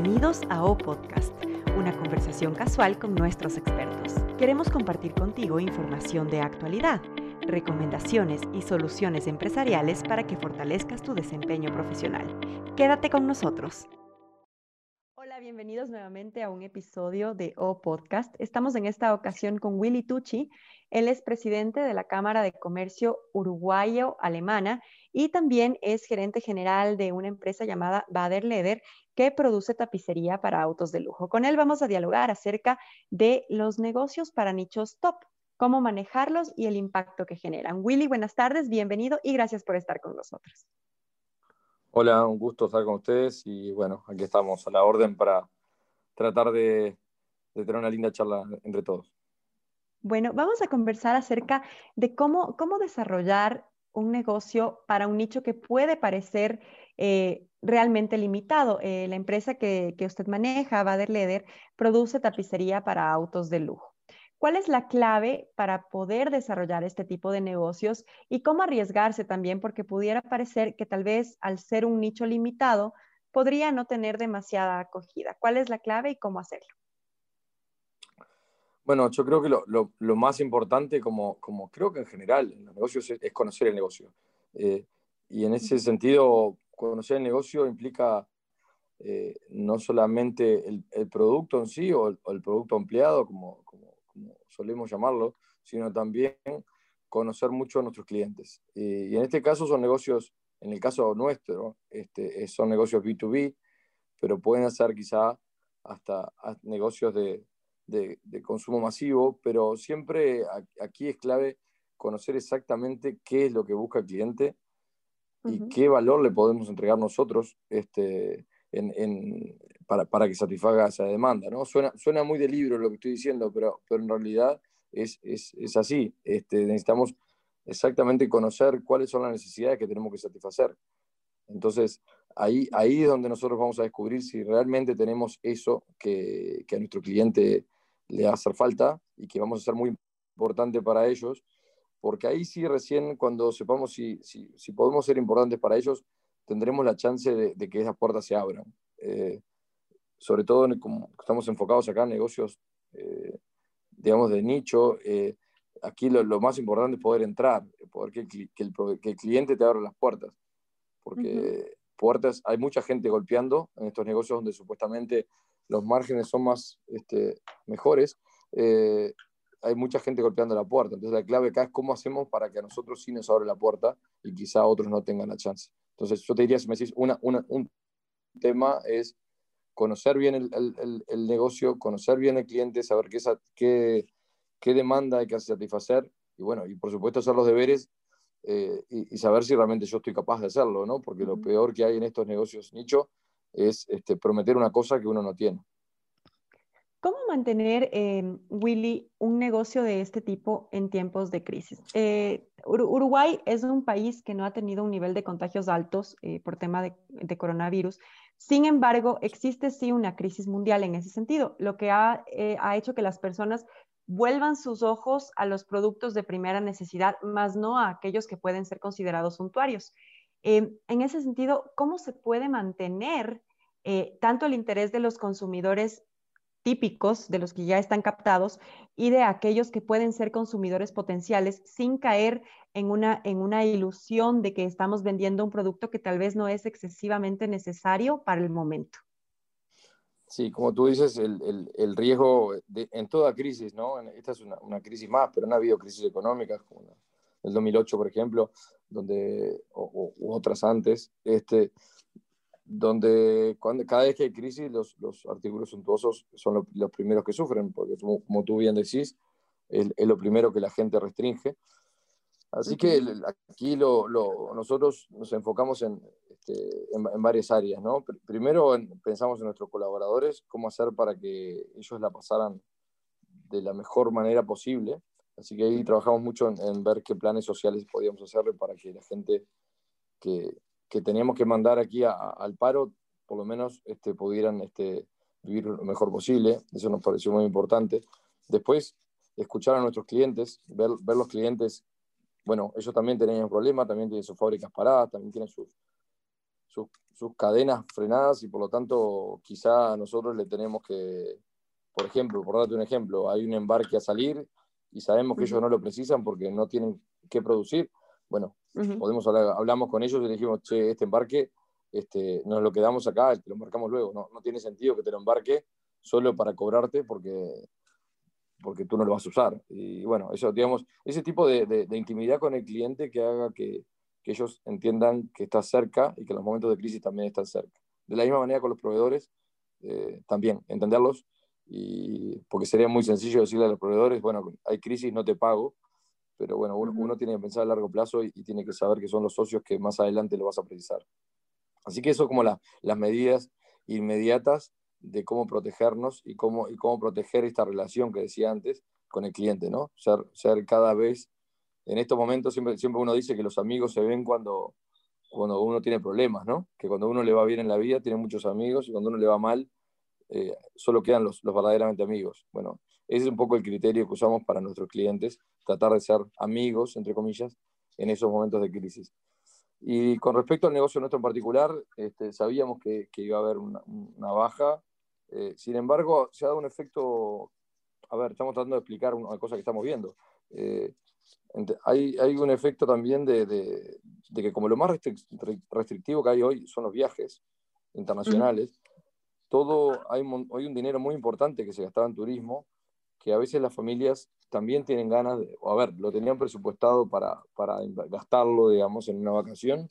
Bienvenidos a O Podcast, una conversación casual con nuestros expertos. Queremos compartir contigo información de actualidad, recomendaciones y soluciones empresariales para que fortalezcas tu desempeño profesional. Quédate con nosotros. Hola, bienvenidos nuevamente a un episodio de O Podcast. Estamos en esta ocasión con Willy Tucci. Él es presidente de la Cámara de Comercio Uruguayo-Alemana y también es gerente general de una empresa llamada Bader Leder que produce tapicería para autos de lujo. Con él vamos a dialogar acerca de los negocios para nichos top, cómo manejarlos y el impacto que generan. Willy, buenas tardes, bienvenido y gracias por estar con nosotros. Hola, un gusto estar con ustedes y bueno, aquí estamos a la orden para tratar de, de tener una linda charla entre todos. Bueno, vamos a conversar acerca de cómo, desarrollar un negocio para un nicho que puede parecer eh, realmente limitado. Eh, la empresa que, usted maneja, Bader Leder, produce tapicería para autos de lujo. ¿Cuál es la clave para poder desarrollar este tipo de negocios y cómo arriesgarse también? Porque pudiera parecer que tal vez al ser un nicho limitado podría no tener demasiada acogida. ¿Cuál es la clave y cómo hacerlo? Bueno, yo creo que lo, más importante, como, como, creo que en general en los negocios, es, conocer el negocio. Eh, y en ese sentido, conocer el negocio implica eh, no solamente el, producto en sí o el, producto ampliado, como, como, solemos llamarlo, sino también conocer mucho a nuestros clientes. y en este caso son negocios, en el caso nuestro, este, son negocios B2B, pero pueden ser quizá hasta negocios de, de, consumo masivo, pero siempre aquí es clave conocer exactamente qué es lo que busca el cliente y qué valor le podemos entregar nosotros este, para, que satisfaga esa demanda. ¿no? Suena, suena muy de libro lo que estoy diciendo, pero, pero en realidad es, así. Este, necesitamos exactamente conocer cuáles son las necesidades que tenemos que satisfacer. Entonces, ahí, ahí es donde nosotros vamos a descubrir si realmente tenemos eso que, que a nuestro cliente le va a hacer falta y que vamos a ser muy importante para ellos, porque ahí sí recién cuando sepamos si, si, si podemos ser importantes para ellos, tendremos la chance de, que esas puertas se abran. Eh, sobre todo como estamos enfocados acá en negocios, eh, digamos, de nicho, eh, aquí lo, lo, más importante es poder entrar, poder que el, que el, que el cliente te abra las puertas, porque puertas, hay mucha gente golpeando en estos negocios donde supuestamente los márgenes son más este, mejores, eh, hay mucha gente golpeando la puerta. Entonces la clave acá es cómo hacemos para que a nosotros sí nos abra la puerta y quizá otros no tengan la chance. Entonces yo te diría, si me decís, una, un tema es conocer bien el, el, negocio, conocer bien el cliente, saber qué, qué, qué, demanda hay que satisfacer y bueno, y por supuesto hacer los deberes eh, y, y, saber si realmente yo estoy capaz de hacerlo, ¿no? Porque lo peor que hay en estos negocios nicho es este, prometer una cosa que uno no tiene. ¿Cómo mantener, eh, Willy, un negocio de este tipo en tiempos de crisis? Eh, Uruguay es un país que no ha tenido un nivel de contagios altos eh, por tema de, coronavirus. Sin embargo, existe sí una crisis mundial en ese sentido, lo que ha, ha hecho que las personas vuelvan sus ojos a los productos de primera necesidad, más no a aquellos que pueden ser considerados suntuarios. en ese sentido, ¿cómo se puede mantener eh, tanto el interés de los consumidores típicos, de los que ya están captados, y de aquellos que pueden ser consumidores potenciales sin caer en una, en una ilusión de que estamos vendiendo un producto que tal vez no es excesivamente necesario para el momento. Sí, como tú dices, el, el, riesgo en toda crisis, ¿no? Esta es una, crisis más, pero no ha habido crisis económicas como el 2008, por ejemplo, donde, o, otras antes. Este, donde cuando, cada vez que hay crisis los, los artículos suntuosos son los primeros que sufren, porque como, tú bien decís, es, es, lo primero que la gente restringe. Así que aquí lo, lo, nosotros nos enfocamos en, este, en, varias áreas. ¿no? Primero pensamos en nuestros colaboradores, cómo hacer para que ellos la pasaran de la mejor manera posible. Así que ahí trabajamos mucho en, en ver qué planes sociales podíamos hacerle para que la gente que, que teníamos que mandar aquí al paro, por lo menos este, pudieran este, vivir lo mejor posible. Eso nos pareció muy importante. Después, escuchar a nuestros clientes, ver, ver los clientes. Bueno, ellos también tenían un problema, también tienen sus fábricas paradas, también tienen sus, sus cadenas frenadas y por lo tanto quizá nosotros le tenemos que, por ejemplo, por darte un ejemplo, hay un embarque a salir y sabemos que ellos no lo precisan porque no tienen que producir. Bueno, podemos hablar, hablamos con ellos y dijimos, che, este embarque este, nos lo quedamos acá, te lo embarcamos luego. No, no tiene sentido que te lo embarque solo para cobrarte porque, porque tú no lo vas a usar. Y bueno, eso, digamos, ese tipo de, de, intimidad con el cliente que haga que, que, ellos entiendan que estás cerca y que los momentos de crisis también están cerca. De la misma manera con los proveedores, eh, también entenderlos, y, porque sería muy sencillo decirle a los proveedores, bueno, hay crisis, no te pago, pero bueno, uno, tiene que pensar a largo plazo y, y, tiene que saber que son los socios que más adelante lo vas a precisar. Así que eso como las medidas inmediatas de cómo protegernos y cómo, y cómo proteger esta relación que decía antes con el cliente, ¿no? Ser, ser cada vez, en estos momentos siempre, siempre uno dice que los amigos se ven cuando, cuando uno tiene problemas, ¿no? Que cuando uno le va bien en la vida tiene muchos amigos y cuando uno le va mal eh, solo quedan los, los verdaderamente amigos. Bueno, ese es un poco el criterio que usamos para nuestros clientes, tratar de ser amigos, entre comillas, en esos momentos de crisis. Y con respecto al negocio nuestro en particular, este, sabíamos que, que, iba a haber una, una baja. Eh, sin embargo, se ha dado un efecto, a ver, estamos tratando de explicar una cosa que estamos viendo. Eh, hay, hay, un efecto también de, de, de, que como lo más restrictivo que hay hoy son los viajes internacionales, todo, hay, hay un dinero muy importante que se gastaba en turismo, que a veces las familias también tienen ganas, de, a ver, lo tenían presupuestado para, para gastarlo, digamos, en una vacación,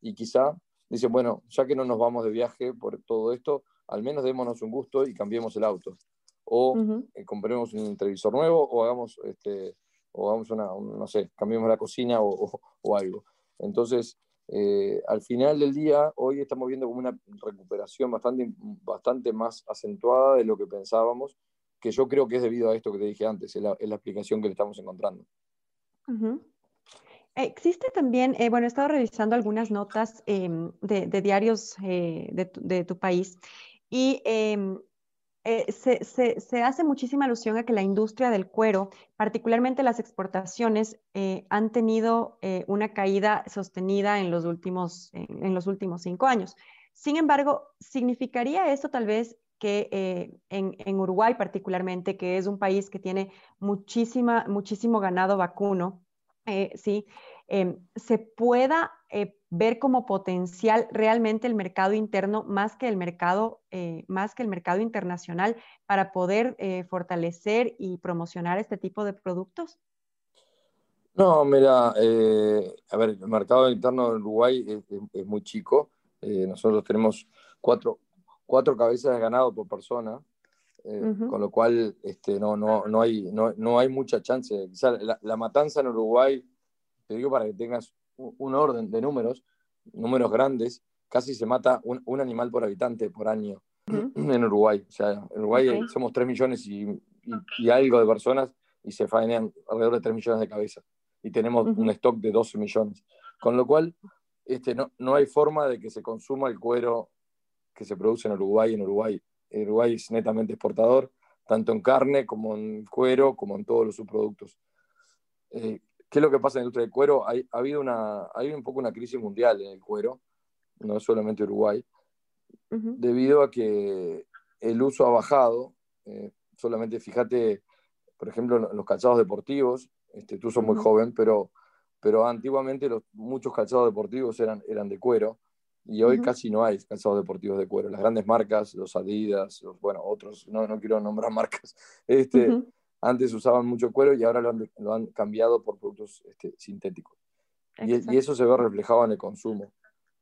y quizá dicen, bueno, ya que no nos vamos de viaje por todo esto, al menos démonos un gusto y cambiemos el auto. O eh, compremos un televisor nuevo, o hagamos, este, o hagamos una, no sé, cambiemos la cocina o, o, algo. Entonces, eh, al final del día, hoy estamos viendo como una recuperación bastante, bastante más acentuada de lo que pensábamos que yo creo que es debido a esto que te dije antes, es la, explicación que le estamos encontrando. Existe también, eh, bueno, he estado revisando algunas notas em, de, diarios eh, de, tu, país y em, eh, se, hace muchísima alusión a que la industria del cuero, particularmente las exportaciones, han tenido una caída sostenida en los, últimos, en los últimos cinco años. Sin embargo, ¿significaría esto tal vez que eh, en, Uruguay particularmente, que es un país que tiene muchísima, muchísimo ganado vacuno, eh, ¿sí? Em, se pueda eh, ver como potencial realmente el mercado interno más que el mercado, más que el mercado internacional para poder fortalecer y promocionar este tipo de productos? No, mira, a ver, el mercado interno de Uruguay es, es muy chico. nosotros tenemos cuatro, cuatro cabezas de ganado por persona, eh, con lo cual este, no, no, no, hay, no, no hay mucha chance. La, la, matanza en Uruguay, te digo para que tengas un, orden de números, números grandes, casi se mata un, un animal por habitante por año en Uruguay. O sea, en Uruguay somos 3 millones y, y, algo de personas y se faenan alrededor de 3 millones de cabezas. Y tenemos un stock de 12 millones. Con lo cual, este, no, no hay forma de que se consuma el cuero que se produce en Uruguay. En Uruguay, Uruguay es netamente exportador, tanto en carne como en cuero, como en todos los subproductos. Eh, ¿Qué es lo que pasa en la industria del cuero? Hay, ha habido una, hay un poco una crisis mundial en el cuero, no solamente Uruguay, debido a que el uso ha bajado. Eh, solamente fíjate, por ejemplo, los calzados deportivos, este, tú sos muy joven, pero, pero antiguamente los, muchos calzados deportivos eran, eran de cuero y hoy casi no hay calzados deportivos de cuero. Las grandes marcas, los Adidas, bueno, otros, no, no quiero nombrar marcas, este, antes usaban mucho cuero y ahora lo han, lo han cambiado por productos este, sintéticos. Y, y, eso se ve reflejado en el consumo.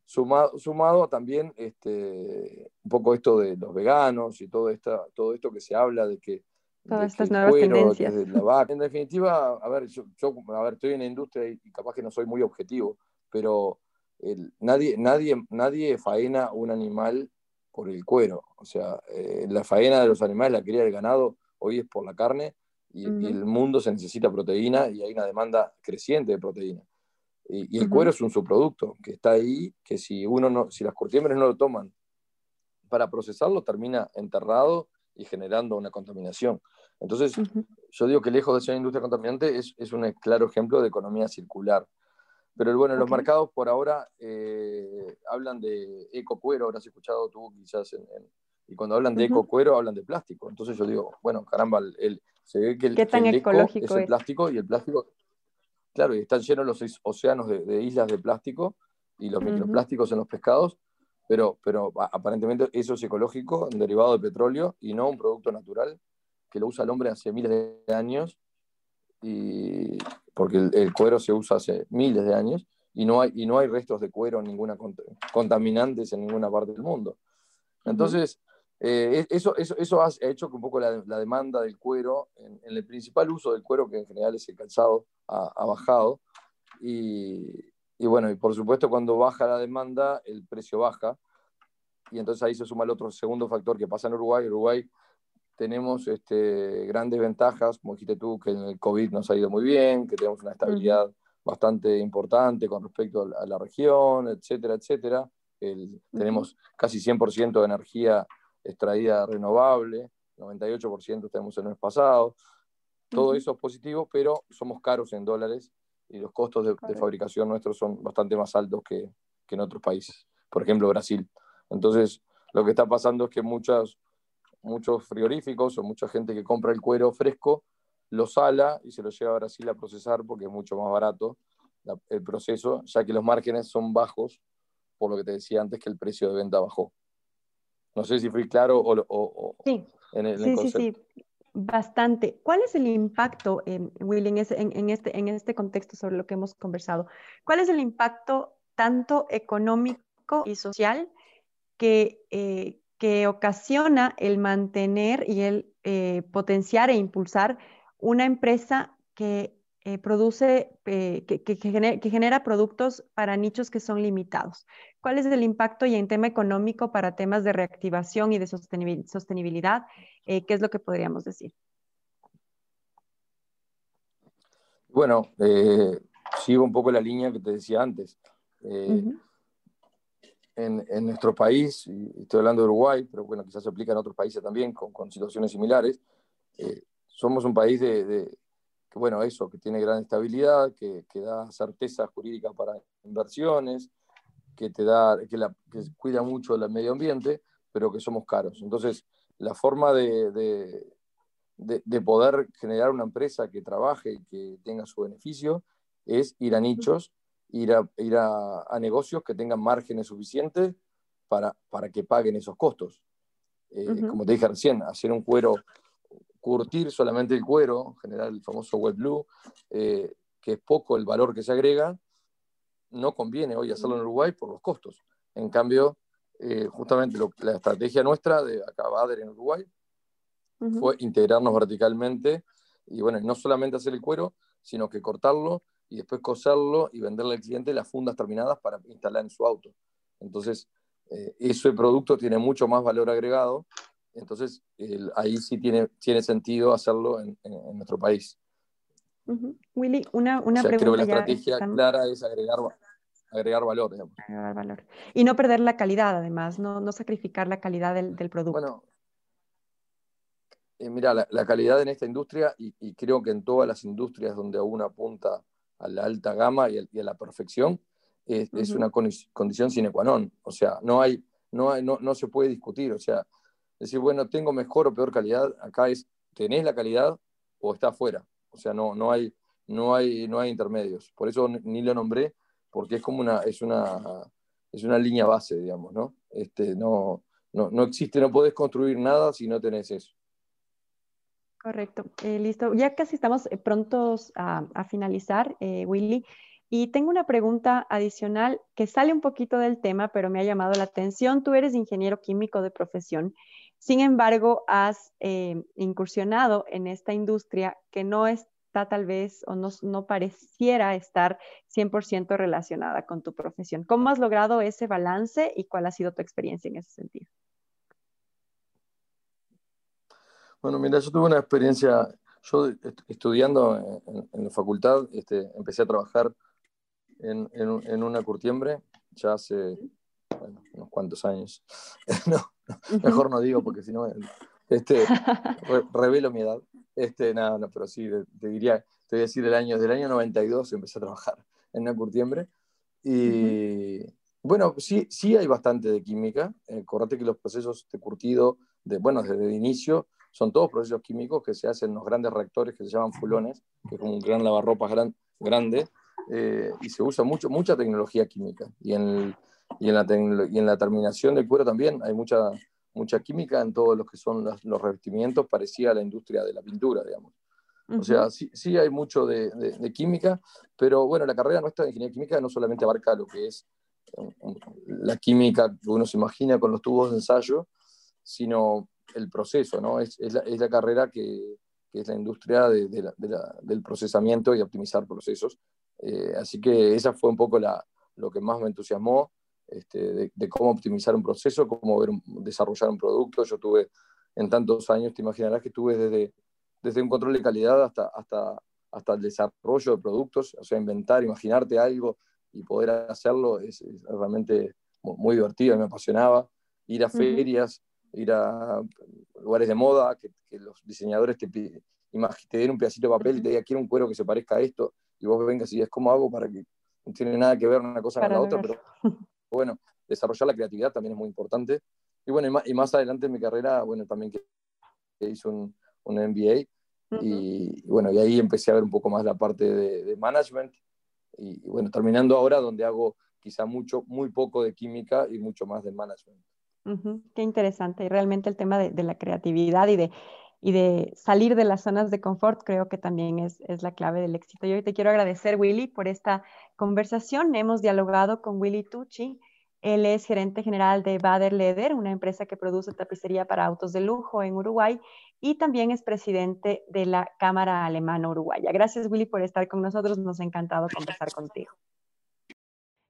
Sumado, sumado también este, un poco esto de los veganos y todo, esta, todo esto que se habla de que... Todas estas nuevas tendencias. En definitiva, a ver, yo, yo, a ver, estoy en la industria y capaz que no soy muy objetivo, pero nadie, nadie, nadie faena un animal por el cuero. O sea, eh, la faena de los animales, la cría del ganado, hoy es por la carne y, el mundo se necesita proteína y hay una demanda creciente de proteína. Y, el cuero es un subproducto que está ahí, que si, uno no, si las curtiembres no lo toman para procesarlo, termina enterrado y generando una contaminación. Entonces, yo digo que lejos de ser una industria contaminante, es, es un claro ejemplo de economía circular. Pero bueno, los mercados por ahora eh, hablan de eco cuero, habrás escuchado tú quizás, y cuando hablan de eco cuero hablan de plástico. Entonces yo digo, bueno, caramba, el, se ve que el, ¿Qué tan ecológico es el plástico y el plástico, claro, y están llenos los océanos de, islas de plástico y los microplásticos en los pescados, pero, pero aparentemente eso es ecológico, derivado de petróleo y no un producto natural que lo usa el hombre hace miles de años, y, porque el, cuero se usa hace miles de años y no hay, y no hay restos de cuero, ninguna contaminantes en ninguna parte del mundo. Entonces, eh, eso, eso, eso, ha hecho que un poco la, demanda del cuero, en, el principal uso del cuero, que en general es el calzado, ha, bajado. Y, y, bueno, y por supuesto cuando baja la demanda, el precio baja. Y entonces ahí se suma el otro segundo factor que pasa en Uruguay. Uruguay tenemos este, grandes ventajas, como dijiste tú, que en el COVID nos ha ido muy bien, que tenemos una estabilidad bastante importante con respecto a la, región, etcétera, etcétera. Tenemos casi 100% de energía extraída renovable, 98% tenemos el mes pasado. Todo eso es positivo, pero somos caros en dólares y los costos de, fabricación nuestros son bastante más altos que, que, en otros países, por ejemplo Brasil. Entonces, lo que está pasando es que muchas, muchos frigoríficos o mucha gente que compra el cuero fresco lo sala y se lo lleva a Brasil a procesar porque es mucho más barato el proceso, ya que los márgenes son bajos, por lo que te decía antes que el precio de venta bajó. No sé si fui claro o, sí. en el, sí, Sí, sí, bastante. ¿Cuál es el impacto, eh, Will, en, en, este, en este contexto sobre lo que hemos conversado? ¿Cuál es el impacto tanto económico y social que, eh, que ocasiona el mantener y el eh, potenciar e impulsar una empresa que eh, produce, eh, que, genera, productos para nichos que son limitados. ¿Cuál es el impacto y en tema económico para temas de reactivación y de sostenibilidad? ¿Qué es lo que podríamos decir? Bueno, sigo un poco la línea que te decía antes en, nuestro país, y estoy hablando de Uruguay, pero bueno, quizás se aplica en otros países también con, situaciones similares, eh, somos un país de, que, bueno, eso, que tiene gran estabilidad, que, da certeza jurídica para inversiones, que, te da, que, la, que cuida mucho del medio ambiente, pero que somos caros. Entonces, la forma de, de, de, poder generar una empresa que trabaje y que tenga su beneficio es ir a nichos ir a, ir a, negocios que tengan márgenes suficientes para, para que paguen esos costos. Eh, como te dije recién, hacer un cuero, curtir solamente el cuero, generar el famoso web blue, eh, que es poco el valor que se agrega, no conviene hoy hacerlo en Uruguay por los costos. En cambio, eh, justamente la estrategia nuestra de acá Bader en Uruguay fue integrarnos verticalmente y bueno, no solamente hacer el cuero, sino que cortarlo y después coserlo y venderle al cliente las fundas terminadas para instalar en su auto. Entonces, eh, ese producto tiene mucho más valor agregado, entonces ahí sí tiene, tiene sentido hacerlo en, nuestro país. Willy, una, una pregunta. Creo que la estrategia clara es agregar, agregar valor, Agregar valor. Y no perder la calidad, además, no, no sacrificar la calidad del, del producto. Bueno, eh, mira, la, la, calidad en esta industria, y, y, creo que en todas las industrias donde aún apunta a la alta gama y a, la perfección, es, una condición sine qua non. O sea, no, hay, no, hay, no, no se puede discutir. O sea, decir, bueno, tengo mejor o peor calidad, acá es, tenés la calidad o está afuera. O sea, no, no, hay, no, hay, no hay intermedios. Por eso ni lo nombré, porque es como una, es una, es una línea base, digamos, ¿no? Este, no, no, no existe, no podés construir nada si no tenés eso. Correcto, eh, listo. Ya casi estamos eh, prontos a, finalizar, eh, Willy. Y tengo una pregunta adicional que sale un poquito del tema, pero me ha llamado la atención. Tú eres ingeniero químico de profesión. Sin embargo, has incursionado en esta industria que no está tal vez o no, no pareciera estar 100% relacionada con tu profesión. ¿Cómo has logrado ese balance y cuál ha sido tu experiencia en ese sentido? Bueno, mira, yo tuve una experiencia, yo estudiando en, la facultad, este, empecé a trabajar en, en, una curtiembre ya hace unos cuantos años. no, mejor no digo porque si no, este, revelo mi edad. Este, nada, no, pero sí, te, diría, te voy a decir el año, del año 92 empecé a trabajar en una curtiembre. Y bueno, sí, sí hay bastante de química. Eh, que los procesos de curtido, de, bueno, desde el inicio, son todos procesos químicos que se hacen en los grandes reactores que se llaman fulones, que es como un gran lavarropas gran, grande, eh, y se usa mucho, mucha tecnología química. Y en, y en, la y en la terminación del cuero también hay mucha, mucha química en todos los que son los, revestimientos, parecía a la industria de la pintura, digamos. O sea, sí, sí hay mucho de, de, química, pero bueno, la carrera nuestra de ingeniería química no solamente abarca lo que es um, um, la química que uno se imagina con los tubos de ensayo, sino el proceso, ¿no? Es, es, la, es la, carrera que, que, es la industria de, del procesamiento y optimizar procesos. Eh, así que esa fue un poco la, lo que más me entusiasmó. Este, de, cómo optimizar un proceso, cómo ver desarrollar un producto. Yo tuve en tantos años, te imaginarás que tuve desde, desde un control de calidad hasta, hasta, hasta el desarrollo de productos, o sea, inventar, imaginarte algo y poder hacerlo es, realmente muy divertido, me apasionaba. Ir a ferias, ir a lugares de moda, que, los diseñadores te, te den un pedacito de papel y te digan, quiero un cuero que se parezca a esto, y vos vengas y es ¿cómo hago para que no tiene nada que ver una cosa con la otra? Pero bueno, desarrollar la creatividad también es muy importante. Y bueno, y más, adelante en mi carrera, bueno, también que, hice un, un MBA. y, bueno, y ahí empecé a ver un poco más la parte de, management. Y, bueno, terminando ahora donde hago quizá mucho, muy poco de química y mucho más de management. Qué interesante. Y realmente el tema de, de, la creatividad y de, y de salir de las zonas de confort creo que también es, es la clave del éxito. Yo te quiero agradecer, Willy, por esta conversación. Hemos dialogado con Willy Tucci. Él es gerente general de Bader Leder, una empresa que produce tapicería para autos de lujo en Uruguay y también es presidente de la Cámara Alemana Uruguaya. Gracias, Willy, por estar con nosotros. Nos ha encantado conversar contigo.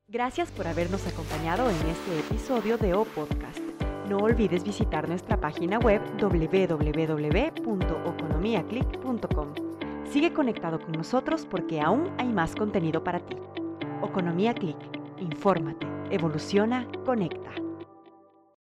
Gracias por habernos acompañado en este episodio de O Podcast. No olvides visitar nuestra página web www.oconomiaclick.com. Sigue conectado con nosotros porque aún hay más contenido para ti. Economía Click. Infórmate, evoluciona, conecta.